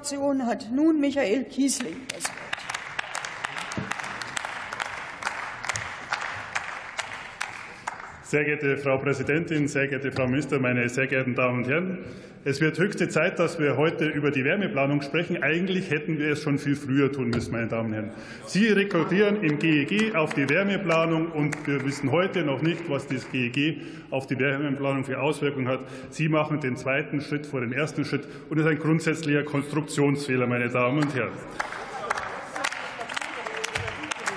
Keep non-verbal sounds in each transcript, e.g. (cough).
Fraktion hat nun Michael Kiesling das Wort. Sehr geehrte Frau Präsidentin, sehr geehrte Frau Minister, meine sehr geehrten Damen und Herren! Es wird höchste Zeit, dass wir heute über die Wärmeplanung sprechen. Eigentlich hätten wir es schon viel früher tun müssen, meine Damen und Herren. Sie rekrutieren im GEG auf die Wärmeplanung, und wir wissen heute noch nicht, was das GEG auf die Wärmeplanung für Auswirkungen hat. Sie machen den zweiten Schritt vor den ersten Schritt, und das ist ein grundsätzlicher Konstruktionsfehler, meine Damen und Herren.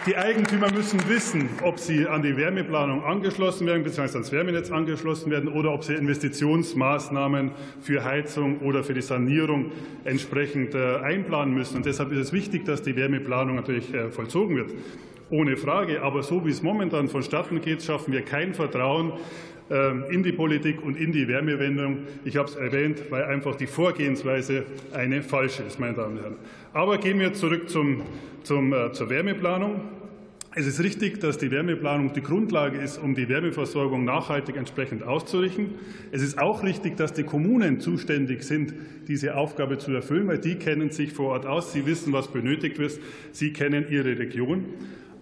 Die Eigentümer müssen wissen, ob sie an die Wärmeplanung angeschlossen werden bzw. ans Wärmenetz angeschlossen werden oder ob sie Investitionsmaßnahmen für Heizung oder für die Sanierung entsprechend äh, einplanen müssen. Und deshalb ist es wichtig, dass die Wärmeplanung natürlich äh, vollzogen wird. Ohne Frage. Aber so wie es momentan vonstatten geht, schaffen wir kein Vertrauen in die Politik und in die Wärmewendung. Ich habe es erwähnt, weil einfach die Vorgehensweise eine falsche ist, meine Damen und Herren. Aber gehen wir zurück zum, zum, äh, zur Wärmeplanung. Es ist richtig, dass die Wärmeplanung die Grundlage ist, um die Wärmeversorgung nachhaltig entsprechend auszurichten. Es ist auch richtig, dass die Kommunen zuständig sind, diese Aufgabe zu erfüllen, weil die kennen sich vor Ort aus. Sie wissen, was benötigt wird. Sie kennen ihre Region.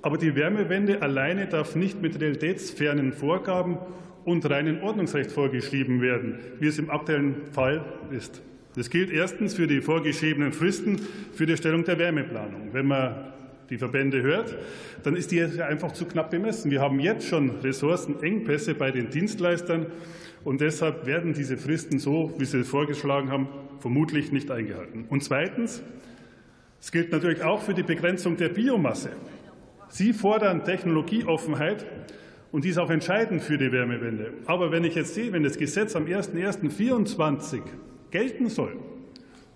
Aber die Wärmewende alleine darf nicht mit realitätsfernen Vorgaben und reinem Ordnungsrecht vorgeschrieben werden, wie es im aktuellen Fall ist. Das gilt erstens für die vorgeschriebenen Fristen für die Erstellung der Wärmeplanung. Wenn man die Verbände hört, dann ist die einfach zu knapp bemessen. Wir haben jetzt schon Ressourcenengpässe bei den Dienstleistern, und deshalb werden diese Fristen so, wie Sie es vorgeschlagen haben, vermutlich nicht eingehalten. Und zweitens, es gilt natürlich auch für die Begrenzung der Biomasse. Sie fordern Technologieoffenheit, und die ist auch entscheidend für die Wärmewende. Aber wenn ich jetzt sehe, wenn das Gesetz am 01.01.2024 gelten soll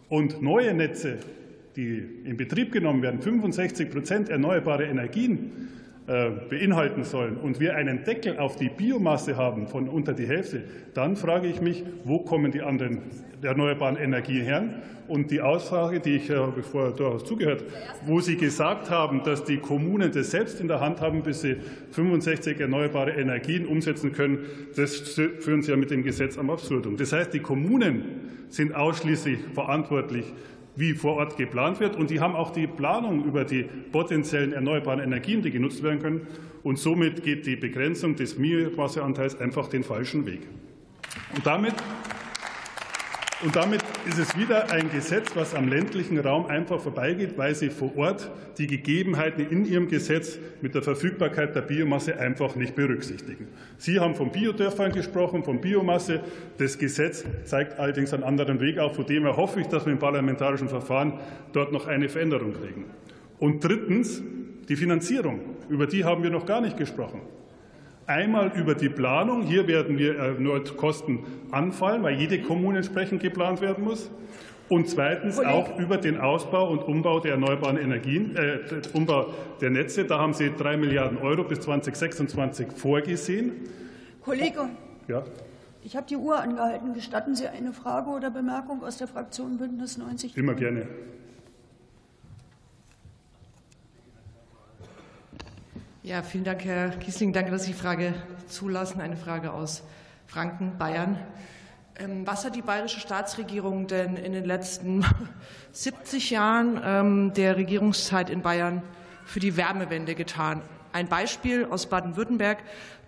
und neue Netze die in Betrieb genommen werden, 65 Prozent erneuerbare Energien beinhalten sollen und wir einen Deckel auf die Biomasse haben von unter die Hälfte, dann frage ich mich, wo kommen die anderen erneuerbaren Energien her? Und die Aussage, die ich habe vorher durchaus zugehört, wo Sie gesagt haben, dass die Kommunen das selbst in der Hand haben, bis sie 65 erneuerbare Energien umsetzen können, das führen Sie ja mit dem Gesetz am Absurdum. Das heißt, die Kommunen sind ausschließlich verantwortlich wie vor Ort geplant wird. Und die haben auch die Planung über die potenziellen erneuerbaren Energien, die genutzt werden können. Und somit geht die Begrenzung des Biomasseanteils einfach den falschen Weg. Und damit und damit ist es wieder ein Gesetz, was am ländlichen Raum einfach vorbeigeht, weil Sie vor Ort die Gegebenheiten in Ihrem Gesetz mit der Verfügbarkeit der Biomasse einfach nicht berücksichtigen. Sie haben von Biodörfern gesprochen, von Biomasse. Das Gesetz zeigt allerdings einen anderen Weg auf. Von dem her hoffe ich, dass wir im parlamentarischen Verfahren dort noch eine Veränderung kriegen. Und drittens die Finanzierung. Über die haben wir noch gar nicht gesprochen. Einmal über die Planung. Hier werden wir erneut Kosten anfallen, weil jede Kommune entsprechend geplant werden muss. Und zweitens auch über den Ausbau und Umbau der erneuerbaren Energien, äh, Umbau der Netze. Da haben Sie drei Milliarden Euro bis 2026 vorgesehen. Kollege, ja? ich habe die Uhr angehalten. Gestatten Sie eine Frage oder Bemerkung aus der Fraktion Bündnis 90? Immer gerne. Ja, vielen Dank, Herr Kiesling. Danke, dass Sie die Frage zulassen. Eine Frage aus Franken, Bayern. Ähm, was hat die bayerische Staatsregierung denn in den letzten (laughs) 70 Jahren ähm, der Regierungszeit in Bayern für die Wärmewende getan? Ein Beispiel aus Baden-Württemberg.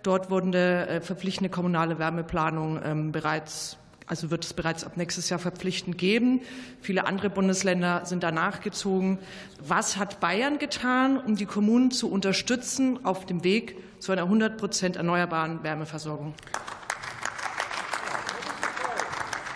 Dort wurden äh, verpflichtende kommunale Wärmeplanung ähm, bereits also wird es bereits ab nächstes Jahr verpflichtend geben. Viele andere Bundesländer sind danach gezogen. Was hat Bayern getan, um die Kommunen zu unterstützen auf dem Weg zu einer 100 Prozent erneuerbaren Wärmeversorgung?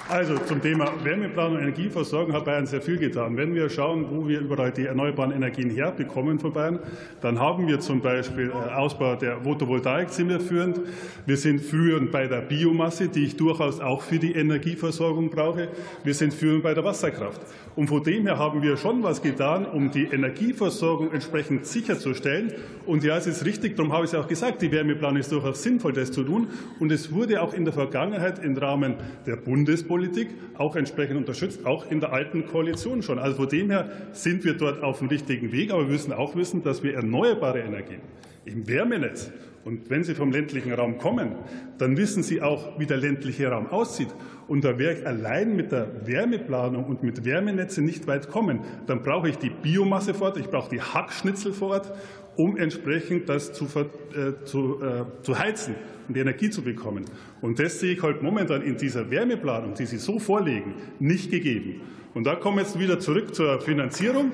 Also zum Thema Wärmeplanung und Energieversorgung hat Bayern sehr viel getan. Wenn wir schauen, wo wir überall die erneuerbaren Energien herbekommen von Bayern, dann haben wir zum Beispiel äh, Ausbau der Photovoltaik sind wir führend. Wir sind führend bei der Biomasse, die ich durchaus auch für die Energieversorgung brauche. Wir sind führend bei der Wasserkraft. Und von dem her haben wir schon was getan, um die Energieversorgung entsprechend sicherzustellen. Und ja, es ist richtig, darum habe ich es auch gesagt, die Wärmeplanung ist durchaus sinnvoll, das zu tun. Und es wurde auch in der Vergangenheit im Rahmen der Bundespolitik Politik auch entsprechend unterstützt, auch in der alten Koalition schon. Also von dem her sind wir dort auf dem richtigen Weg. Aber wir müssen auch wissen, dass wir erneuerbare Energien im Wärmenetz Und wenn Sie vom ländlichen Raum kommen, dann wissen Sie auch, wie der ländliche Raum aussieht. Und da werde ich allein mit der Wärmeplanung und mit Wärmenetzen nicht weit kommen. Dann brauche ich die Biomasse vor Ort, ich brauche die Hackschnitzel vor Ort, um entsprechend das zu, äh, zu, äh, zu heizen und Energie zu bekommen. Und das sehe ich halt momentan in dieser Wärmeplanung, die Sie so vorlegen, nicht gegeben. Und da kommen wir jetzt wieder zurück zur Finanzierung.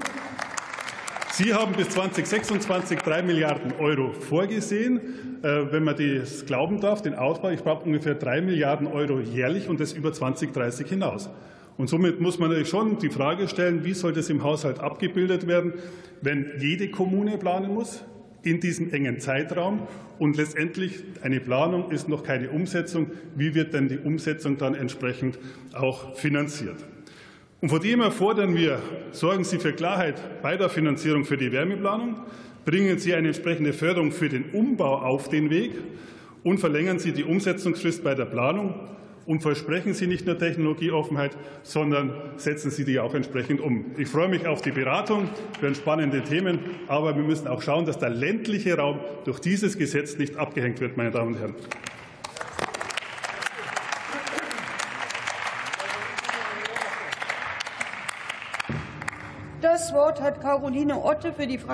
Sie haben bis 2026 drei Milliarden Euro vorgesehen. Äh, wenn man das glauben darf, den Ausbau, ich brauche ungefähr drei Milliarden Euro jährlich und das über 2030 hinaus. Und somit muss man natürlich schon die Frage stellen, wie soll das im Haushalt abgebildet werden, wenn jede Kommune planen muss in diesem engen Zeitraum und letztendlich eine Planung ist noch keine Umsetzung. Wie wird denn die Umsetzung dann entsprechend auch finanziert? Und vor dem fordern wir, sorgen Sie für Klarheit bei der Finanzierung für die Wärmeplanung, bringen Sie eine entsprechende Förderung für den Umbau auf den Weg und verlängern Sie die Umsetzungsfrist bei der Planung und versprechen Sie nicht nur Technologieoffenheit, sondern setzen Sie die auch entsprechend um. Ich freue mich auf die Beratung für spannende Themen, aber wir müssen auch schauen, dass der ländliche Raum durch dieses Gesetz nicht abgehängt wird, meine Damen und Herren. Das Wort hat Caroline Otte für die Fraktion